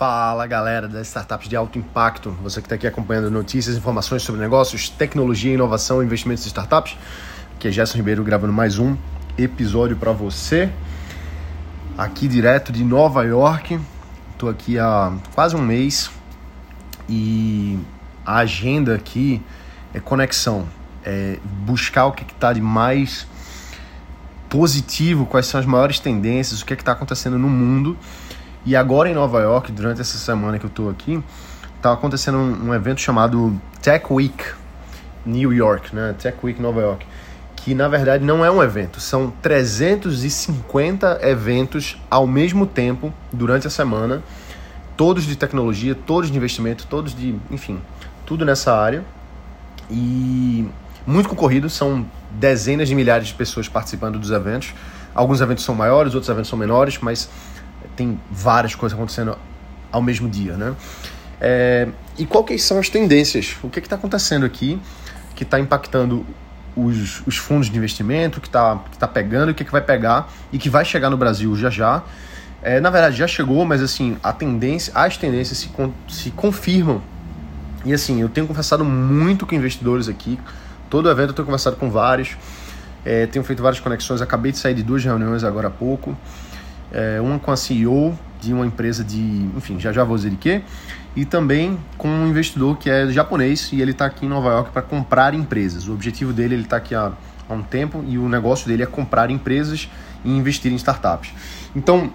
Fala galera das startups de alto impacto, você que está aqui acompanhando notícias, informações sobre negócios, tecnologia, inovação, investimentos em startups. Aqui é Gerson Ribeiro gravando mais um episódio para você, aqui direto de Nova York. Estou aqui há quase um mês e a agenda aqui é conexão, é buscar o que está de mais positivo, quais são as maiores tendências, o que é está acontecendo no mundo e agora em Nova York, durante essa semana que eu estou aqui, está acontecendo um, um, evento chamado Tech Week New York, né? Tech Week Nova York, que na verdade não é um evento, são 350 eventos ao mesmo tempo durante a semana, todos de tecnologia, todos de investimento, todos de, enfim, tudo nessa área. E muito concorrido, são dezenas de milhares de pessoas participando dos eventos. Alguns eventos são maiores, outros eventos são menores, mas tem várias coisas acontecendo ao mesmo dia, né? É, e quais são as tendências? O que está acontecendo aqui que está impactando os, os, fundos de investimento, que está que tá pegando o que, que vai pegar e que vai chegar no Brasil já já? É, na verdade, já chegou, mas assim, a tendência, as tendências se, se confirmam. E assim, eu tenho conversado muito com investidores aqui. Todo evento eu tenho conversado com vários. É, tenho feito várias conexões. Acabei de sair de duas reuniões agora há pouco é, uma com a CEO de uma empresa de, enfim, já já vou dizer de quê, e também com um investidor que é japonês e ele está aqui em Nova York para comprar empresas. O objetivo dele, ele está aqui há, há um tempo e o negócio dele é comprar empresas e investir em startups. Então,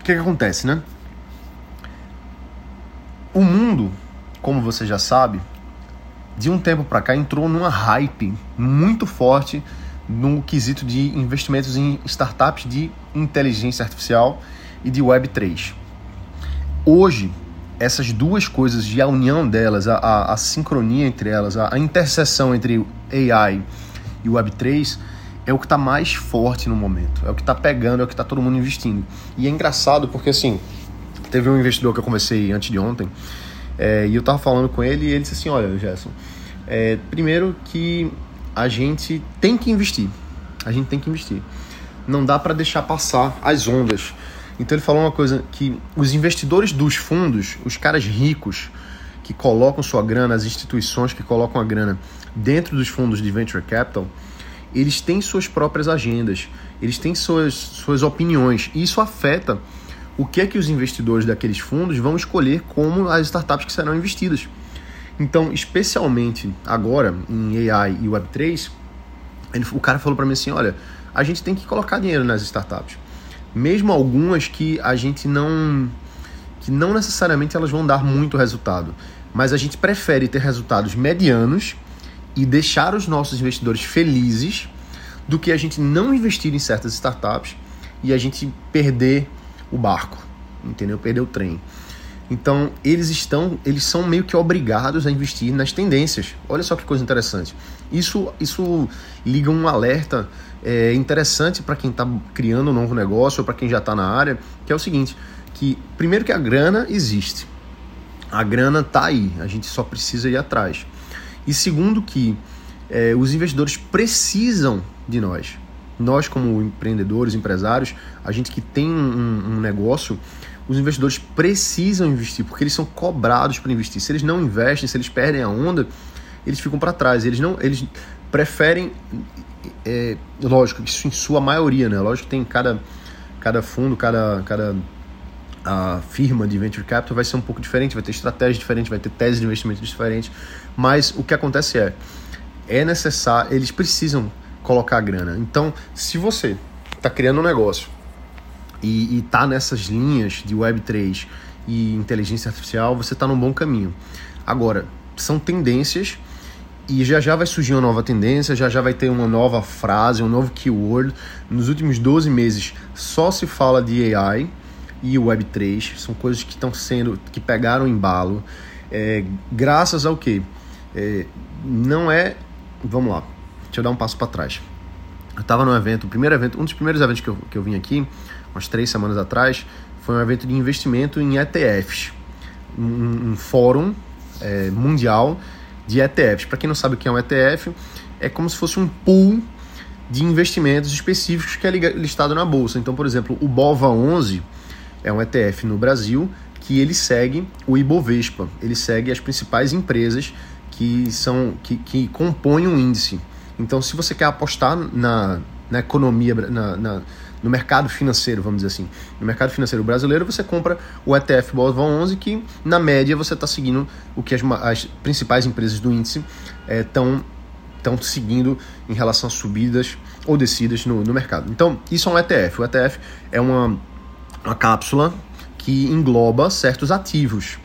o que, que acontece, né? O mundo, como você já sabe, de um tempo para cá entrou numa hype muito forte no quesito de investimentos em startups de inteligência artificial e de Web3. Hoje, essas duas coisas e a união delas, a, a, a sincronia entre elas, a, a, interseção entre AI e Web3 é o que está mais forte no momento, é o que está pegando, é o que está todo mundo investindo. E é engraçado porque, assim, teve um investidor que eu conversei antes de ontem é, e eu estava falando com ele e ele disse assim, olha, Gerson, é, primeiro que a gente tem que investir. A gente tem que investir. Não dá para deixar passar as ondas. Então ele falou uma coisa que os investidores dos fundos, os caras ricos que colocam sua grana, as instituições que colocam a grana dentro dos fundos de venture capital, eles têm suas próprias agendas, eles têm suas, suas opiniões. E isso afeta o que é que os investidores daqueles fundos vão escolher como as startups que serão investidas. Então, especialmente agora em AI e Web3, ele, o cara falou para mim assim: olha, a gente tem que colocar dinheiro nas startups, mesmo algumas que a gente não que não necessariamente elas vão dar muito resultado, mas a gente prefere ter resultados medianos e deixar os nossos investidores felizes do que a gente não investir em certas startups e a gente perder o barco, entendeu? Perder o trem. Então, eles estão, eles são meio que obrigados a investir nas tendências. Olha só que coisa interessante. Isso, isso liga um alerta é, interessante para quem está criando um novo negócio ou para quem já está na área, que é o seguinte, que primeiro que a grana existe. A grana está aí, a gente só precisa ir atrás. E segundo que é, os investidores precisam de nós. Nós, como empreendedores, empresários, a gente que tem um, um negócio, os investidores precisam investir, porque eles são cobrados para investir. Se eles não investem, se eles perdem a onda, eles ficam para trás. Eles não, eles preferem, é, lógico, isso em sua maioria, né? Lógico que tem cada, cada fundo, cada, cada a firma de venture capital vai ser um pouco diferente, vai ter estratégia diferente, vai ter tese de investimento diferente. Mas o que acontece é, é necessário, eles precisam colocar a grana. Então, se você está criando um negócio e está nessas linhas de Web3 e inteligência artificial, você está num bom caminho. Agora, são tendências e já já vai surgir uma nova tendência, já já vai ter uma nova frase, um novo keyword. Nos últimos 12 meses só se fala de AI e Web3, são coisas que estão sendo, que pegaram embalo, é, graças ao que? É, não é, vamos lá, deixa eu dar um passo para trás. Eu estava no evento, o primeiro evento, um dos primeiros eventos que eu, que eu vim aqui, umas três semanas atrás, foi um evento de investimento em ETFs, um, um fórum é, mundial de ETFs. Para quem não sabe o que é um ETF, é como se fosse um pool de investimentos específicos que é listado na bolsa. Então, por exemplo, o BOVA 11 é um ETF no Brasil que ele segue o Ibovespa, ele segue as principais empresas que são que, que compõem um índice. Então, se você quer apostar na, na economia, na, na, no mercado financeiro, vamos dizer assim, no mercado financeiro brasileiro, você compra o ETF Bovespa 11, que na média você está seguindo o que as, as, principais empresas do índice estão é, estão seguindo em relação a subidas ou descidas no, no mercado. Então, isso é um ETF. O ETF é uma, uma cápsula que engloba certos ativos.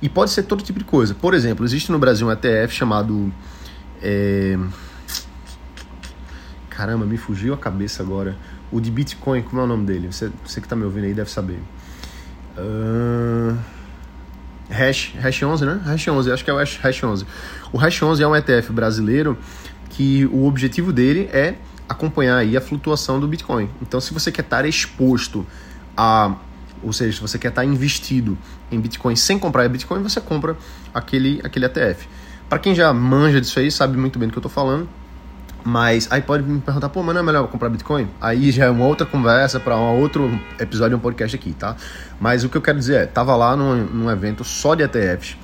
E pode ser todo tipo de coisa. Por exemplo, existe no Brasil um ETF chamado. É... Caramba, me fugiu a cabeça agora. O de Bitcoin, como é o nome dele? Você, você que está me ouvindo aí deve saber. Uh... Hash, Hash 11, né? Hash 11, acho que é o Hash, Hash 11. O Hash 11 é um ETF brasileiro que o objetivo dele é acompanhar aí a flutuação do Bitcoin. Então, se você quer estar exposto a, ou seja, se você quer estar investido em Bitcoin sem comprar Bitcoin, você compra aquele, aquele ETF. Para quem já manja disso aí, sabe muito bem do que eu estou falando. Mas aí pode me perguntar, pô, mas não é melhor comprar Bitcoin? Aí já é uma outra conversa para um outro episódio, um podcast aqui, tá? Mas o que eu quero dizer é, tava lá num, num evento só de ETFs,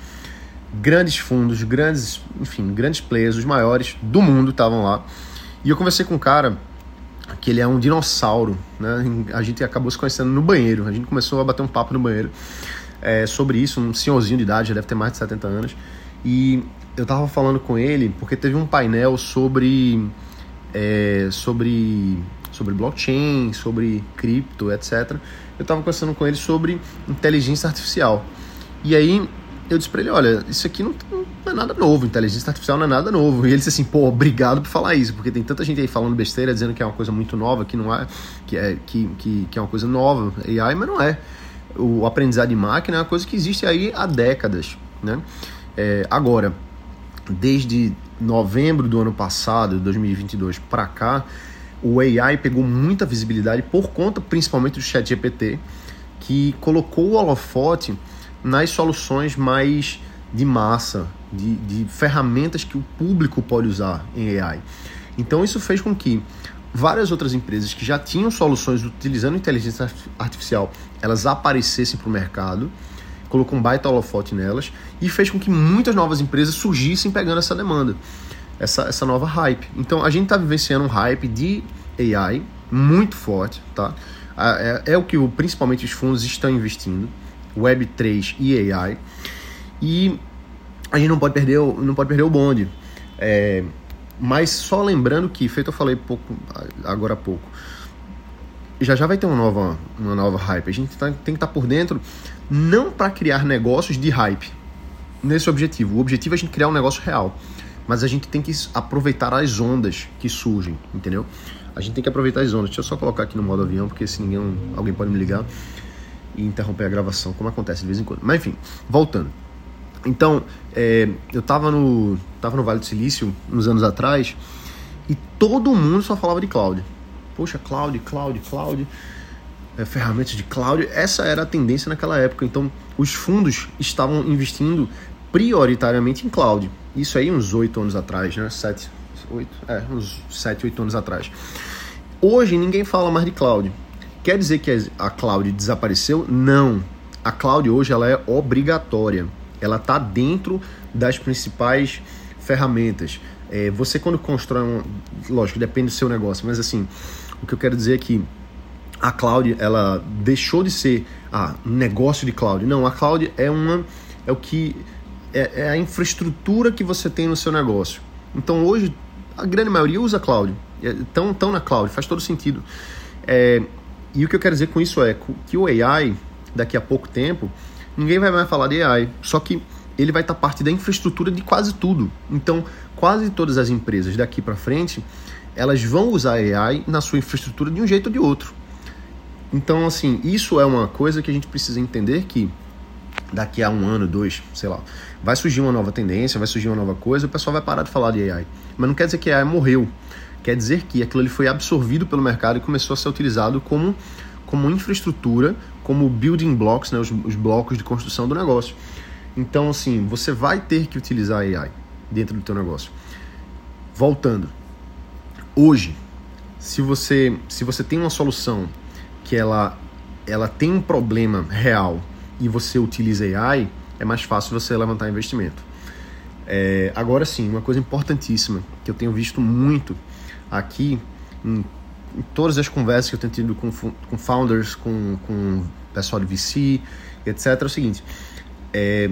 grandes fundos, grandes, enfim, grandes players, os maiores do mundo estavam lá. E eu conversei com um cara que ele é um dinossauro, né? A gente acabou se conhecendo no banheiro, a gente começou a bater um papo no banheiro é, sobre isso, um senhorzinho de idade, já deve ter mais de 70 anos. E eu tava falando com ele porque teve um painel sobre é, sobre sobre blockchain, sobre cripto, etc. Eu tava conversando com ele sobre inteligência artificial. E aí eu disse para ele, olha, isso aqui não, não, é nada novo, inteligência artificial não é nada novo. E ele disse assim, pô, obrigado por falar isso, porque tem tanta gente aí falando besteira, dizendo que é uma coisa muito nova, que não é, que é, que, que, que é uma coisa nova, AI, mas não é. O aprendizado de máquina é uma coisa que existe aí há décadas, né? É, agora, desde novembro do ano passado, 2022, para cá, o AI pegou muita visibilidade por conta principalmente do ChatGPT, que colocou o holofote nas soluções mais de massa, de, de ferramentas que o público pode usar em AI. Então isso fez com que várias outras empresas que já tinham soluções utilizando inteligência artificial, elas aparecessem para o mercado colocou um baita holofote nelas e fez com que muitas novas empresas surgissem pegando essa demanda, essa, essa nova hype. Então a gente está vivenciando um hype de AI muito forte, tá? É, é o que o, principalmente os fundos estão investindo, Web3 e AI. E a gente não pode perder, não pode perder o bonde. É, mas só lembrando que, feito eu falei pouco, agora há pouco, já já vai ter uma nova, uma nova hype. A gente tá, tem que estar tá por dentro não para criar negócios de hype nesse objetivo. O objetivo é a gente criar um negócio real, mas a gente tem que aproveitar as ondas que surgem, entendeu? A gente tem que aproveitar as ondas. Deixa eu só colocar aqui no modo avião, porque se ninguém, alguém pode me ligar e interromper a gravação, como acontece de vez em quando. Mas enfim, voltando. Então, é, eu tava no, tava no Vale do Silício uns anos atrás e todo mundo só falava de cloud. Poxa, cloud, cloud, cloud é, ferramentas de cloud, essa era a tendência naquela época. Então, os fundos estavam investindo prioritariamente em cloud. Isso aí uns oito anos atrás, né? Sete, oito, é, uns sete, oito anos atrás. Hoje ninguém fala mais de cloud. Quer dizer que a cloud desapareceu? Não. A cloud hoje ela é obrigatória. Ela está dentro das principais ferramentas. É, você quando constrói um, lógico, depende do seu negócio, mas assim, o que eu quero dizer é que a cloud ela deixou de ser ah, um negócio de cloud. Não, a cloud é uma é o que é, é, a infraestrutura que você tem no seu negócio. Então hoje a grande maioria usa cloud, estão é, tão na cloud, faz todo sentido. É, e o que eu quero dizer com isso é que o AI daqui a pouco tempo ninguém vai mais falar de AI, só que ele vai estar parte da infraestrutura de quase tudo. Então quase todas as empresas daqui para frente elas vão usar AI na sua infraestrutura de um jeito ou de outro. Então, assim, isso é uma coisa que a gente precisa entender que daqui a um ano, dois, sei lá, vai surgir uma nova tendência, vai surgir uma nova coisa, o pessoal vai parar de falar de AI. Mas não quer dizer que AI morreu. Quer dizer que aquilo ali foi absorvido pelo mercado e começou a ser utilizado como, como infraestrutura, como building blocks, né, os, os blocos de construção do negócio. Então, assim, você vai ter que utilizar AI dentro do teu negócio. Voltando. Hoje, se você, se você tem uma solução que ela, ela tem um problema real e você utiliza AI, é mais fácil você levantar investimento. É, agora sim, uma coisa importantíssima que eu tenho visto muito aqui em, em todas as conversas que eu tenho tido com, com founders, com, com pessoal de VC, etc., é o seguinte: é,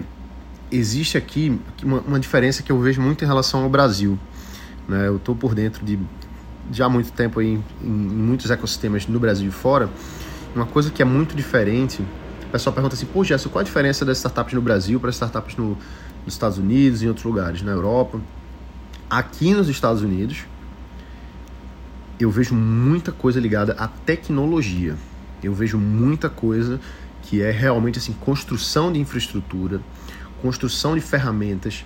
existe aqui uma, uma, diferença que eu vejo muito em relação ao Brasil. Né? Eu estou por dentro de já há muito tempo aí, em, muitos ecossistemas no Brasil e fora. Uma coisa que é muito diferente, o pessoal pergunta assim: pô, Gerson, qual a diferença das startups no Brasil para startups no, nos Estados Unidos e em outros lugares, na Europa? Aqui nos Estados Unidos, eu vejo muita coisa ligada à tecnologia. Eu vejo muita coisa que é realmente assim construção de infraestrutura, construção de ferramentas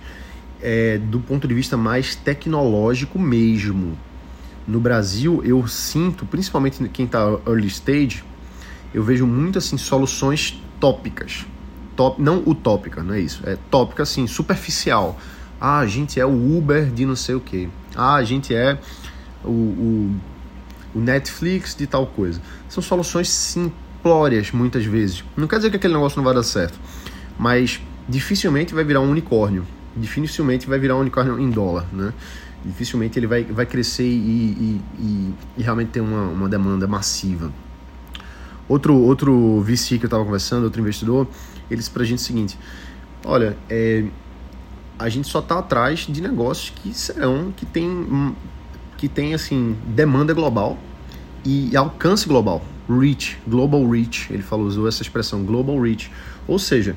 é, do ponto de vista mais tecnológico mesmo. No Brasil, eu sinto, principalmente quem está early stage, eu vejo muito assim soluções tópicas, top, não utópica, não é isso, é tópica assim, superficial. Ah, a gente é o Uber de não sei o que. Ah, a gente é o, o, o Netflix de tal coisa. São soluções simplórias muitas vezes. Não quer dizer que aquele negócio não vai dar certo, mas dificilmente vai virar um unicórnio. Dificilmente vai virar um unicórnio em dólar, né? Dificilmente ele vai, vai crescer e, e, e, e realmente ter uma, uma demanda massiva. Outro, outro VC que eu estava conversando, outro investidor, ele disse para a gente o seguinte: olha, é, a gente só está atrás de negócios que serão, que tem, que tem assim, demanda global e alcance global. Reach, global reach, ele falou, usou essa expressão, global reach. Ou seja,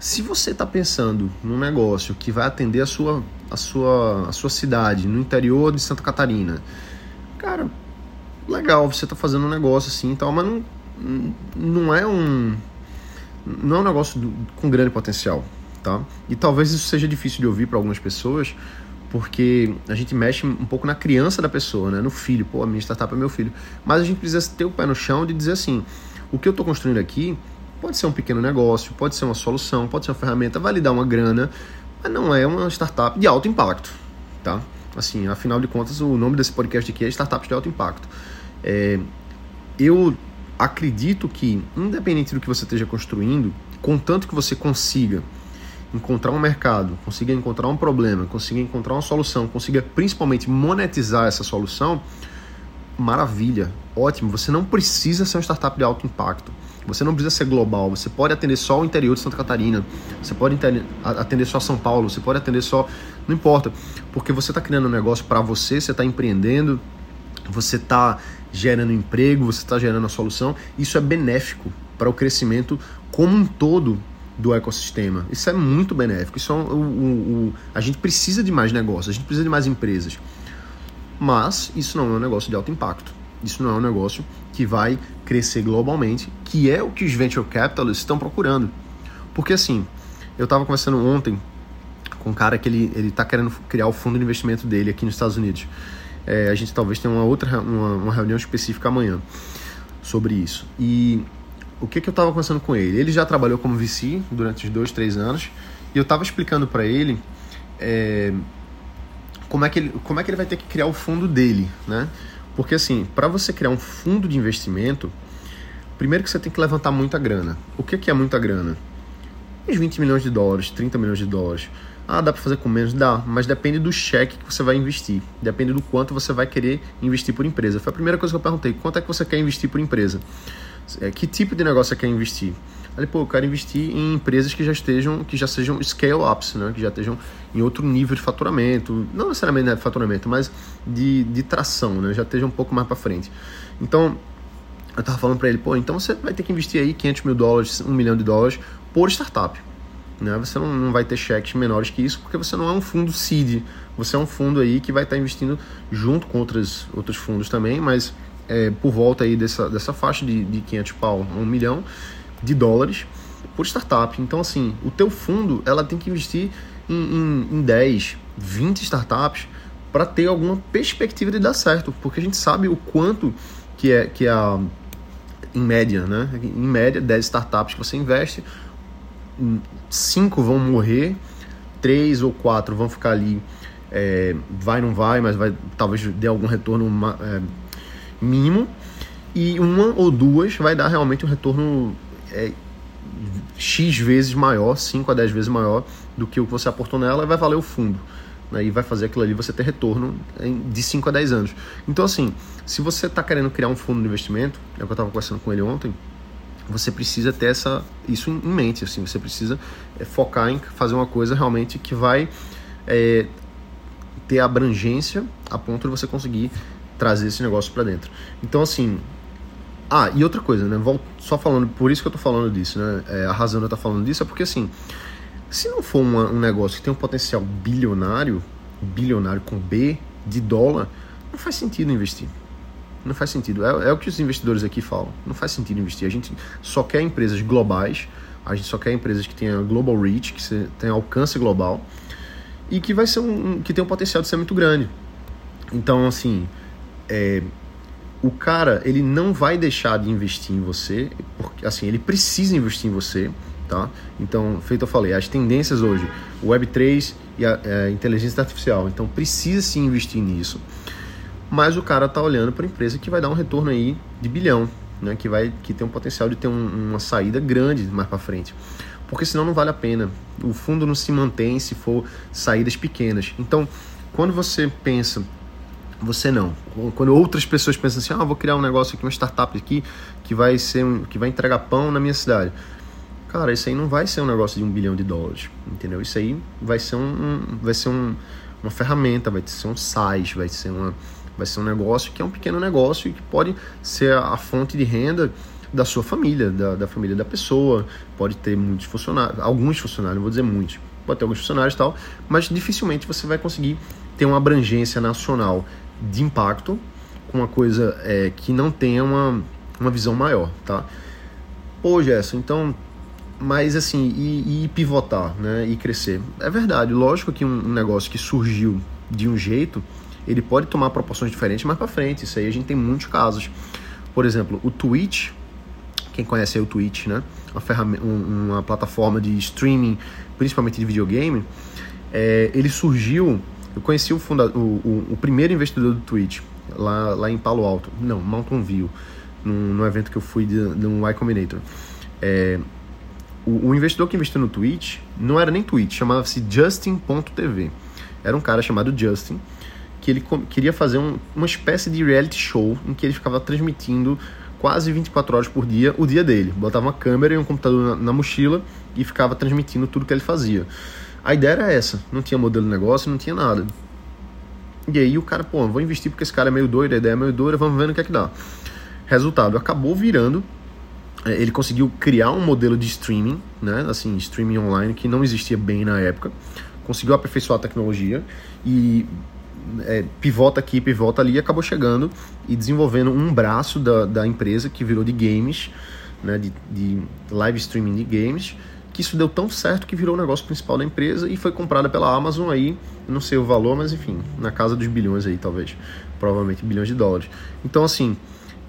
se você está pensando num negócio que vai atender a sua, a, sua, a sua cidade, no interior de Santa Catarina, cara, legal, você está fazendo um negócio assim e tal, mas não, não é um não é um negócio do, com grande potencial, tá? E talvez isso seja difícil de ouvir para algumas pessoas, porque a gente mexe um pouco na criança da pessoa, né? No filho, pô, a minha startup é meu filho. Mas a gente precisa ter o pé no chão de dizer assim, o que eu estou construindo aqui pode ser um pequeno negócio, pode ser uma solução, pode ser uma ferramenta, vai lhe dar uma grana, mas não é uma startup de alto impacto, tá? Assim, afinal de contas, o nome desse podcast aqui é Startups de Alto Impacto. É, eu acredito que, independente do que você esteja construindo, contanto que você consiga encontrar um mercado, consiga encontrar um problema, consiga encontrar uma solução, consiga principalmente monetizar essa solução, maravilha, ótimo. Você não precisa ser uma startup de alto impacto. Você não precisa ser global. Você pode atender só o interior de Santa Catarina. Você pode atender só São Paulo. Você pode atender só. Não importa. Porque você está criando um negócio para você, você está empreendendo, você está gerando emprego, você está gerando a solução. Isso é benéfico para o crescimento como um todo do ecossistema. Isso é muito benéfico. Isso é o, a gente precisa de mais negócios, a gente precisa de mais empresas. Mas isso não é um negócio de alto impacto. Isso não é um negócio que vai crescer globalmente, que é o que os venture capitalists estão procurando. Porque assim, eu estava conversando ontem com um cara que ele ele está querendo criar o fundo de investimento dele aqui nos Estados Unidos. É, a gente talvez tenha uma outra uma, uma reunião específica amanhã sobre isso. E o que, que eu estava conversando com ele? Ele já trabalhou como VC durante os dois, três anos e eu estava explicando para ele é, como, é que ele como é que ele vai ter que criar o fundo dele, né? Porque assim, para você criar um fundo de investimento, primeiro que você tem que levantar muita grana. O que, que é muita grana? Uns 20 milhões de dólares, 30 milhões de dólares. Ah, dá para fazer com menos? Dá, mas depende do cheque que você vai investir. Depende do quanto você vai querer investir por empresa. Foi a primeira coisa que eu perguntei. Quanto é que você quer investir por empresa? É, que tipo de negócio você quer investir? Aí, pô, eu quero investir em empresas que já estejam, que já sejam scale-ups, né? Que já estejam em outro nível de faturamento. Não necessariamente né, de faturamento, mas de, de tração, né? Já esteja um pouco mais para frente. Então, eu tava falando para ele, pô, então você vai ter que investir aí 500 mil dólares, 1 milhão de dólares por startup. Né? Você não, não vai ter cheques menores que isso, porque você não é um fundo seed. Você é um fundo aí que vai estar tá investindo junto com outros, outros fundos também, mas é, por volta aí dessa, dessa faixa de, de 500 pau a 1 milhão de dólares por startup. Então, assim, o teu fundo ela tem que investir em, em, em 10, 20 startups para ter alguma perspectiva de dar certo, porque a gente sabe o quanto que é que é a em média, né? Em média, 10 startups que você investe, cinco vão morrer, três ou quatro vão ficar ali, é, vai não vai, mas vai talvez dê algum retorno é, mínimo, e uma ou duas vai dar realmente um retorno é, X vezes maior, 5 a 10 vezes maior do que o que você aportou nela e vai valer o fundo. Né, e vai fazer aquilo ali você ter retorno de 5 a 10 anos. Então, assim, se você está querendo criar um fundo de investimento, é o que eu estava conversando com ele ontem, você precisa ter essa, isso em mente. Assim, você precisa é, focar em fazer uma coisa realmente que vai é, ter abrangência a ponto de você conseguir trazer esse negócio para dentro. Então, assim, ah, e outra coisa, né? Só falando, por isso que eu tô falando disso, né? É, a razão de eu falando disso é porque, assim, se não for uma, um negócio que tem um potencial bilionário, bilionário com B, de dólar, não faz sentido investir. Não faz sentido. É, é o que os investidores aqui falam. Não faz sentido investir. A gente só quer empresas globais, a gente só quer empresas que tenham global reach, que tenham alcance global e que vai ser um, que tem um potencial de ser muito grande. Então, assim, é, o cara ele não vai deixar de investir em você, porque assim ele precisa investir em você, tá? Então, feito eu falei, as tendências hoje, Web 3 e a, a é, inteligência artificial, então precisa se investir nisso. Mas o cara tá olhando para empresa que vai dar um retorno aí de bilhão, né? Que vai que tem um potencial de ter um, uma saída grande mais para frente. Porque senão não vale a pena. O fundo não se mantém se for saídas pequenas. Então, quando você pensa você não. Quando outras pessoas pensam assim, ah, vou criar um negócio aqui, uma startup aqui que vai ser, que vai entregar pão na minha cidade. Cara, isso aí não vai ser um negócio de um bilhão de dólares, entendeu? Isso aí vai ser um, um vai ser um, uma ferramenta, vai ser um site, vai ser uma, vai ser um negócio que é um pequeno negócio e que pode ser a, a fonte de renda da sua família, da, da família da pessoa. Pode ter muitos funcionários, alguns funcionários, não vou dizer muitos, pode ter alguns funcionários e tal, mas dificilmente você vai conseguir ter uma abrangência nacional de impacto com uma coisa é, que não tenha uma, uma visão maior, tá? Pô, Gerson, então, mas assim, e, e, pivotar, né, e crescer. É verdade, lógico que um, um, negócio que surgiu de um jeito, ele pode tomar proporções diferentes mais para frente, isso aí a gente tem muitos casos. Por exemplo, o Twitch, quem conhece aí o Twitch, né, uma, ferramenta, uma plataforma de streaming, principalmente de videogame, é, ele surgiu eu conheci o, fundador, o, o, o, primeiro investidor do Twitch, lá, lá em Palo Alto. Não, Mountain View, num, num evento que eu fui de, um Y Combinator. É, o, o, investidor que investiu no Twitch não era nem Twitch, chamava-se Justin.tv. Era um cara chamado Justin, que ele queria fazer um, uma espécie de reality show em que ele ficava transmitindo quase 24 horas por dia o dia dele. Botava uma câmera e um computador na, na mochila e ficava transmitindo tudo que ele fazia. A ideia era essa, não tinha modelo de negócio, não tinha nada. E aí o cara, pô, vou investir porque esse cara é meio doido, a ideia é meio doida, vamos ver no que é que dá. Resultado, acabou virando, é, ele conseguiu criar um modelo de streaming, né, assim, streaming online que não existia bem na época, conseguiu aperfeiçoar a tecnologia e é, pivota aqui, pivota ali, e acabou chegando e desenvolvendo um braço da, da empresa que virou de games, né, de, de live streaming de games, que isso deu tão certo que virou o negócio principal da empresa e foi comprada pela Amazon aí, não sei o valor, mas enfim, na casa dos bilhões aí, talvez, provavelmente bilhões de dólares. Então, assim,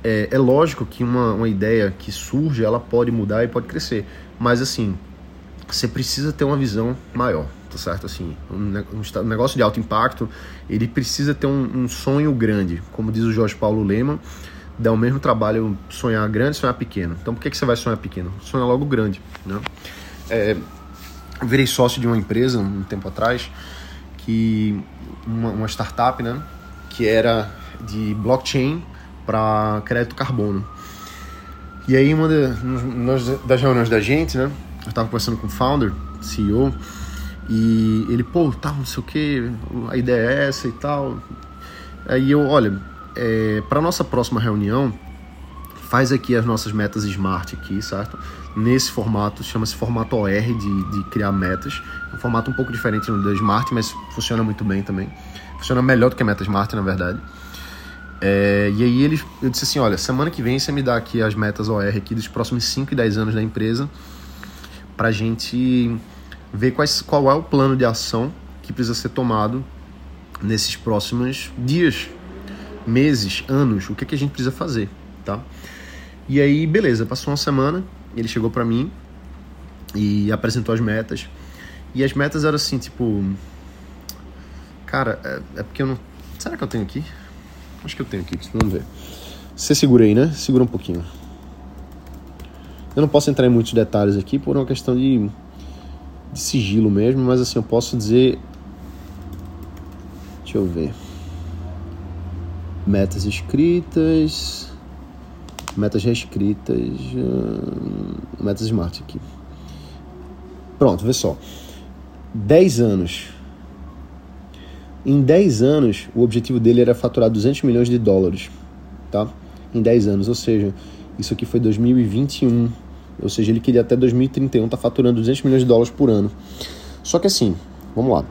é, é lógico que uma, uma ideia que surge, ela pode mudar e pode crescer, mas assim, você precisa ter uma visão maior, tá certo? Assim, um, negócio de alto impacto, ele precisa ter um, um sonho grande, como diz o Jorge Paulo Lehmann, dá o mesmo trabalho sonhar grande sonhar pequeno. Então, por que, que você vai sonhar pequeno? Sonha logo grande, né? É, virei sócio de uma empresa um tempo atrás, que uma, uma startup, né, que era de blockchain para crédito carbono. E aí, uma de, das reuniões da gente, né, eu estava conversando com o founder, CEO, e ele, pô, tá, não sei o que, a ideia é essa e tal. Aí eu, olha, é, para nossa próxima reunião, faz aqui as nossas metas smart aqui, certo? Nesse formato, chama-se formato OR de, de criar metas. É um formato um pouco diferente do Smart, mas funciona muito bem também. Funciona melhor do que a meta Smart, na verdade. É, e aí ele, eu disse assim, olha, semana que vem você me dá aqui as metas OR aqui dos próximos 5 e 10 anos da empresa pra gente ver quais, qual é o plano de ação que precisa ser tomado nesses próximos dias, meses, anos, o que, é que a gente precisa fazer, tá? E aí, beleza, passou uma semana, ele chegou para mim e apresentou as metas. E as metas eram assim, tipo. Cara, é, é porque eu não. Será que eu tenho aqui? Acho que eu tenho aqui, vamos ver. Você segura aí, né? Segura um pouquinho. Eu não posso entrar em muitos detalhes aqui por uma questão de, de sigilo mesmo, mas assim, eu posso dizer. Deixa eu ver. Metas escritas. Metas reescritas. Hum, metas smart aqui. Pronto, vê só. 10 anos. Em 10 anos, o objetivo dele era faturar 200 milhões de dólares, tá? Em 10 anos, ou seja, isso aqui foi 2021, ou seja, ele queria até 2031 estar tá faturando 200 milhões de dólares por ano. Só que assim, vamos lá.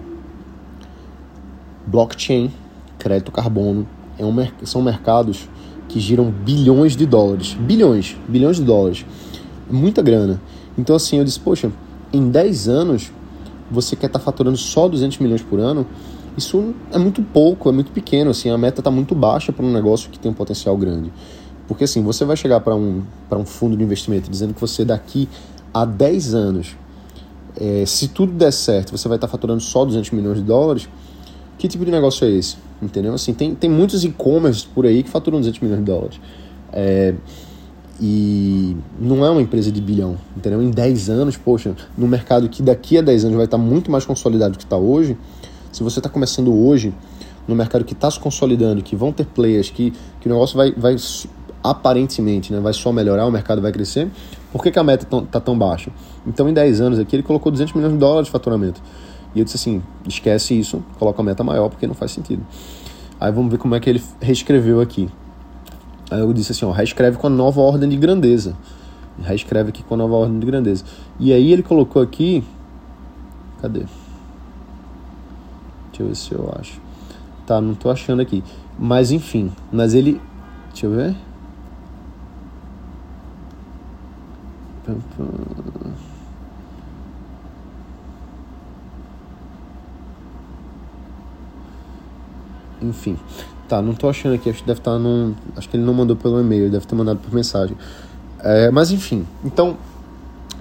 Blockchain, crédito carbono, é um, são mercados que giram bilhões de dólares. Bilhões, bilhões de dólares. Muita grana. Então assim, eu disse, poxa, em 10 anos você quer estar tá faturando só 200 milhões por ano, isso é muito pouco, é muito pequeno, assim, a meta está muito baixa para um negócio que tem um potencial grande. Porque assim, você vai chegar para um, um fundo de investimento dizendo que você daqui a 10 anos, é, se tudo der certo, você vai estar tá faturando só 200 milhões de dólares, que tipo de negócio é esse? Entendeu? Assim, tem, tem muitos e-commerce por aí que faturam 200 milhões de dólares. É, e não é uma empresa de bilhão, entendeu? Em 10 anos, poxa, no mercado que daqui a 10 anos vai estar muito mais consolidado do que está hoje, se você está começando hoje, no mercado que está se consolidando, que vão ter players, que, que o negócio vai, vai aparentemente né, vai só melhorar, o mercado vai crescer, por que, que a meta está tão baixa? Então, em 10 anos aqui, ele colocou 200 milhões de dólares de faturamento. E eu disse assim: esquece isso, coloca a meta maior, porque não faz sentido. Aí vamos ver como é que ele reescreveu aqui. Aí eu disse assim, ó, reescreve com a nova ordem de grandeza. Reescreve aqui com a nova ordem de grandeza. E aí ele colocou aqui. Cadê? Deixa eu ver se eu acho. Tá, não tô achando aqui. Mas enfim, mas ele. Deixa eu ver. Enfim. Tá, não tô achando aqui, acho que deve estar tá num. Acho que ele não mandou pelo e-mail, deve ter mandado por mensagem. É, mas enfim, então,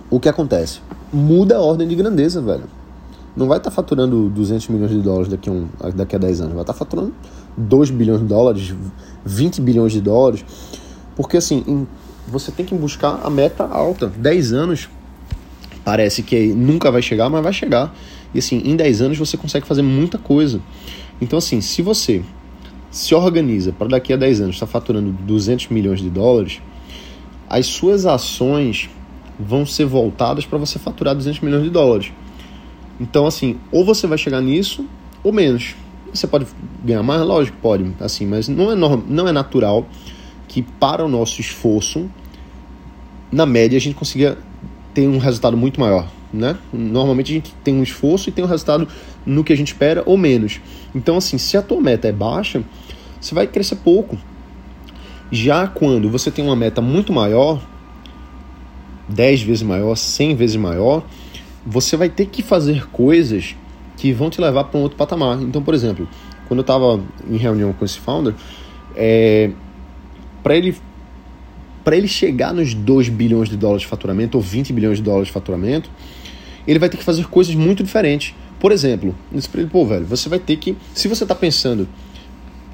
o que acontece? Muda a ordem de grandeza, velho. Não vai estar tá faturando 200 milhões de dólares daqui a, um, daqui a 10 anos, vai estar tá faturando 2 bilhões de dólares, 20 bilhões de dólares. Porque assim, em, você tem que buscar a meta alta. 10 anos parece que nunca vai chegar, mas vai chegar. E assim, em 10 anos você consegue fazer muita coisa. Então assim, se você se organiza para daqui a 10 anos estar tá faturando 200 milhões de dólares, as suas ações vão ser voltadas para você faturar 200 milhões de dólares. Então, assim, ou você vai chegar nisso ou menos. Você pode ganhar mais, lógico, pode, assim, mas não é, norm, não é natural que para o nosso esforço, na média, a gente consiga ter um resultado muito maior né? Normalmente a gente tem um esforço e tem um resultado no que a gente espera ou menos. Então, assim, se a tua meta é baixa, você vai crescer pouco. Já quando você tem uma meta muito maior, 10 vezes maior, 100 vezes maior, você vai ter que fazer coisas que vão te levar para um outro patamar. Então, por exemplo, quando eu estava em reunião com esse founder, é, para ele para ele chegar nos 2 bilhões de dólares de faturamento ou 20 bilhões de dólares de faturamento, ele vai ter que fazer coisas muito diferentes. Por exemplo, eu ele, pô, velho, você vai ter que. Se você tá pensando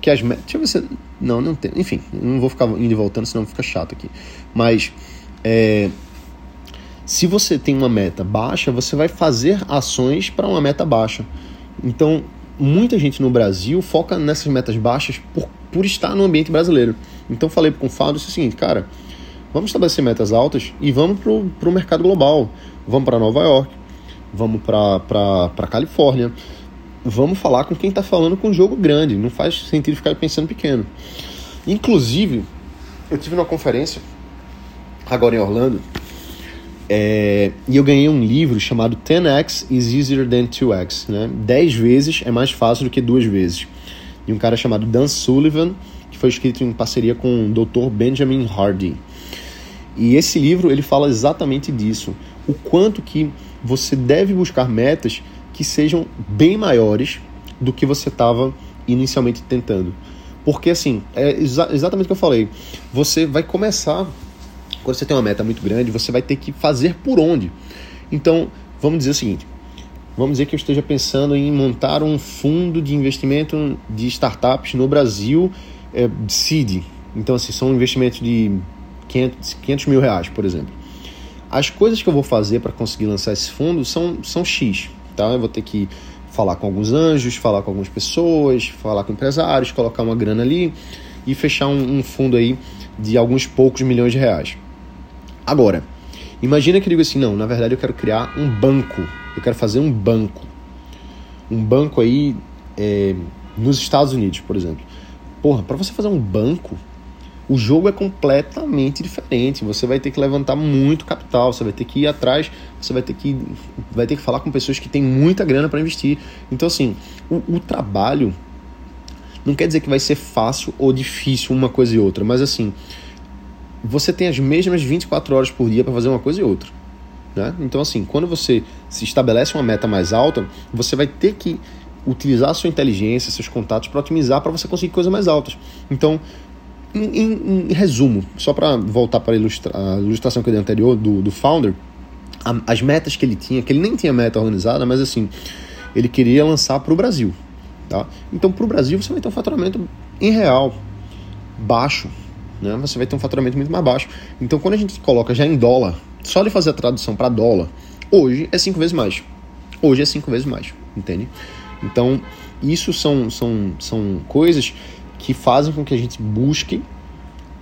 que as metas. Deixa eu ver se. Não, não tem. Enfim, não vou ficar indo e voltando, senão fica chato aqui. Mas. É, se você tem uma meta baixa, você vai fazer ações para uma meta baixa. Então, muita gente no Brasil foca nessas metas baixas por, por estar no ambiente brasileiro. Então, falei com o Fábio o seguinte, cara, vamos estabelecer metas altas e vamos para o mercado global. Vamos para Nova York, vamos para Califórnia, vamos falar com quem está falando com um jogo grande, não faz sentido ficar pensando pequeno. Inclusive, eu tive uma conferência agora em Orlando é, e eu ganhei um livro chamado 10x is easier than 2x, né? 10 vezes é mais fácil do que duas vezes. E um cara chamado Dan Sullivan, foi escrito em parceria com o Dr. Benjamin Hardy. E esse livro ele fala exatamente disso, o quanto que você deve buscar metas que sejam bem maiores do que você estava inicialmente tentando. Porque assim, é exa exatamente o que eu falei. Você vai começar, quando você tem uma meta muito grande, você vai ter que fazer por onde. Então, vamos dizer o seguinte: vamos dizer que eu esteja pensando em montar um fundo de investimento de startups no Brasil, é, seed. Então, assim, são investimentos de 500, 500 mil reais, por exemplo. as coisas que eu vou fazer para conseguir lançar esse fundo são, são X, tá? Eu vou ter que falar com alguns anjos, falar com algumas pessoas, falar com empresários, colocar uma grana ali e fechar um, um fundo aí de alguns poucos milhões de reais. Agora, imagina que eu digo assim, não, na verdade eu quero criar um banco, eu quero fazer um banco. Um banco aí é, nos Estados Unidos, por exemplo. Porra, para você fazer um banco, o jogo é completamente diferente. Você vai ter que levantar muito capital, você vai ter que ir atrás, você vai ter que, vai ter que falar com pessoas que têm muita grana para investir. Então, assim, o, o, trabalho não quer dizer que vai ser fácil ou difícil uma coisa e outra, mas assim, você tem as mesmas 24 horas por dia para fazer uma coisa e outra. Né? Então, assim, quando você se estabelece uma meta mais alta, você vai ter que utilizar sua inteligência, seus contatos para otimizar para você conseguir coisas mais altas. Então, em, em, em resumo, só para voltar para a, ilustração que eu dei anterior do, do Founder, a, as metas que ele tinha, que ele nem tinha meta organizada, mas assim, ele queria lançar para o Brasil. Tá? Então, para o Brasil, você vai ter um faturamento em real baixo. Né? Você vai ter um faturamento muito mais baixo. Então, quando a gente coloca já em dólar, só de fazer a tradução para dólar, hoje é cinco vezes mais. Hoje é cinco vezes mais, entende? Então, isso são, são, são coisas que fazem com que a gente busque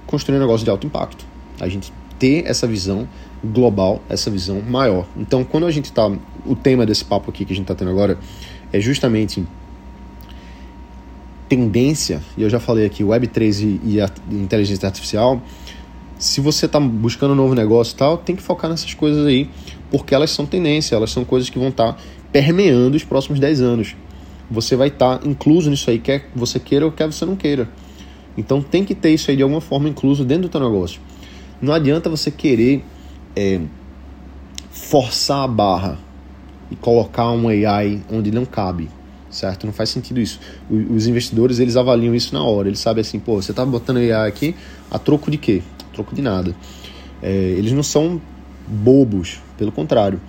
construir um negócio de alto impacto. A gente ter essa visão global, essa visão maior. Então, quando a gente está. O tema desse papo aqui que a gente está tendo agora é justamente tendência, e eu já falei aqui, Web3 e, a inteligência artificial. Se você está buscando um novo negócio e tal, tem que focar nessas coisas aí, porque elas são tendência, elas são coisas que vão estar tá permeando os próximos 10 anos você vai estar tá incluso nisso aí, quer você queira ou quer você não queira. Então tem que ter isso aí de alguma forma incluso dentro do teu negócio. Não adianta você querer é, forçar a barra e colocar um AI onde não cabe, certo? Não faz sentido isso. Os investidores eles avaliam isso na hora. Eles sabem assim, pô, você está botando AI aqui a troco de quê? A troco de nada. É, eles não são bobos, pelo contrário.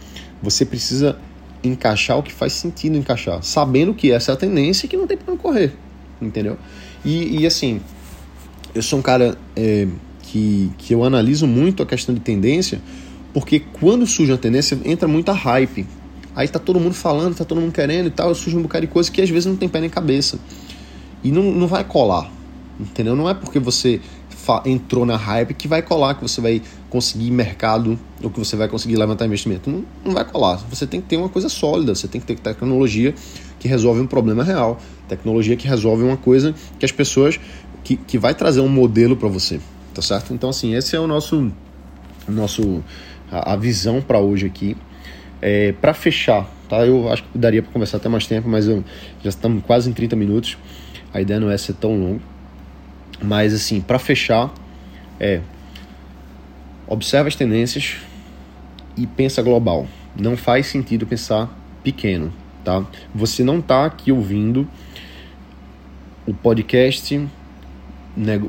Você precisa encaixar o que faz sentido encaixar, sabendo que essa é a tendência e que não tem para correr, entendeu? E, e, assim, eu sou um cara é, que, que eu analiso muito a questão de tendência, porque quando surge uma tendência, entra muita hype. Aí tá todo mundo falando, tá todo mundo querendo e tal, surge um bocado de coisa que às vezes não tem pé nem cabeça. E não, não vai colar, entendeu? Não é porque você entrou na hype que vai colar, que você vai conseguir mercado ou que você vai conseguir levantar investimento. Não, não vai colar. Você tem que ter uma coisa sólida, você tem que ter tecnologia que resolve um problema real, tecnologia que resolve uma coisa que as pessoas que, que vai trazer um modelo para você, tá certo? Então assim, esse é o nosso nosso a, a visão para hoje aqui. É, para fechar, tá? Eu acho que daria para conversar até mais tempo, mas eu, já estamos quase em 30 minutos. A ideia não é ser tão longo. Mas assim, para fechar, é observa as tendências e pensa global. Não faz sentido pensar pequeno, tá? Você não está aqui ouvindo o podcast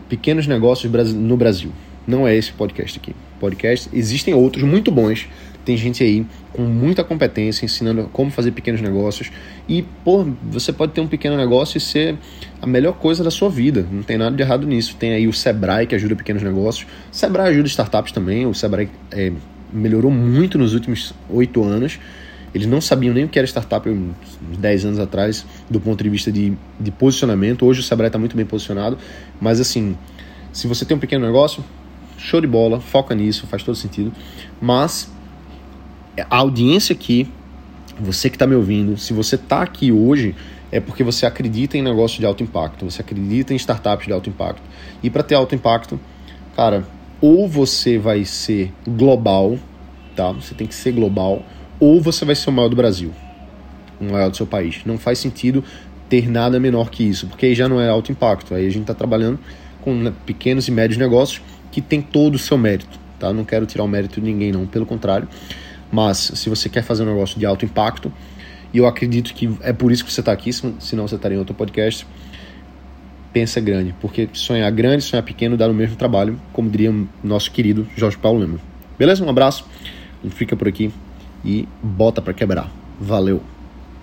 Pequenos Negócios no Brasil. Não é esse podcast aqui. Podcast existem outros muito bons tem gente aí com muita competência ensinando como fazer pequenos negócios. E, pô, você pode ter um pequeno negócio e ser a melhor coisa da sua vida. Não tem nada de errado nisso. Tem aí o Sebrae que ajuda pequenos negócios. O Sebrae ajuda startups também. O Sebrae é, melhorou muito nos últimos oito anos. Eles não sabiam nem o que era startup uns 10 anos atrás, do ponto de vista de, de posicionamento. Hoje o Sebrae está muito bem posicionado. Mas, assim, se você tem um pequeno negócio, show de bola, foca nisso, faz todo sentido. Mas a audiência aqui, você que está me ouvindo, se você está aqui hoje, é porque você acredita em negócio de alto impacto, você acredita em startups de alto impacto. E para ter alto impacto, cara, ou você vai ser global, tá? Você tem que ser global, ou você vai ser o maior do Brasil, o maior do seu país. Não faz sentido ter nada menor que isso, porque aí já não é alto impacto. Aí a gente está trabalhando com né, pequenos e médios negócios que tem todo o seu mérito, tá? Não quero tirar o mérito de ninguém, não. Pelo contrário, mas se você quer fazer um negócio de alto impacto, e eu acredito que é por isso que você está aqui, senão você estaria em outro podcast, pensa grande, porque sonhar grande, sonhar pequeno dá o mesmo trabalho, como diria nosso querido Jorge Paulo Lema. Beleza? Um abraço, fica por aqui e bota para quebrar. Valeu!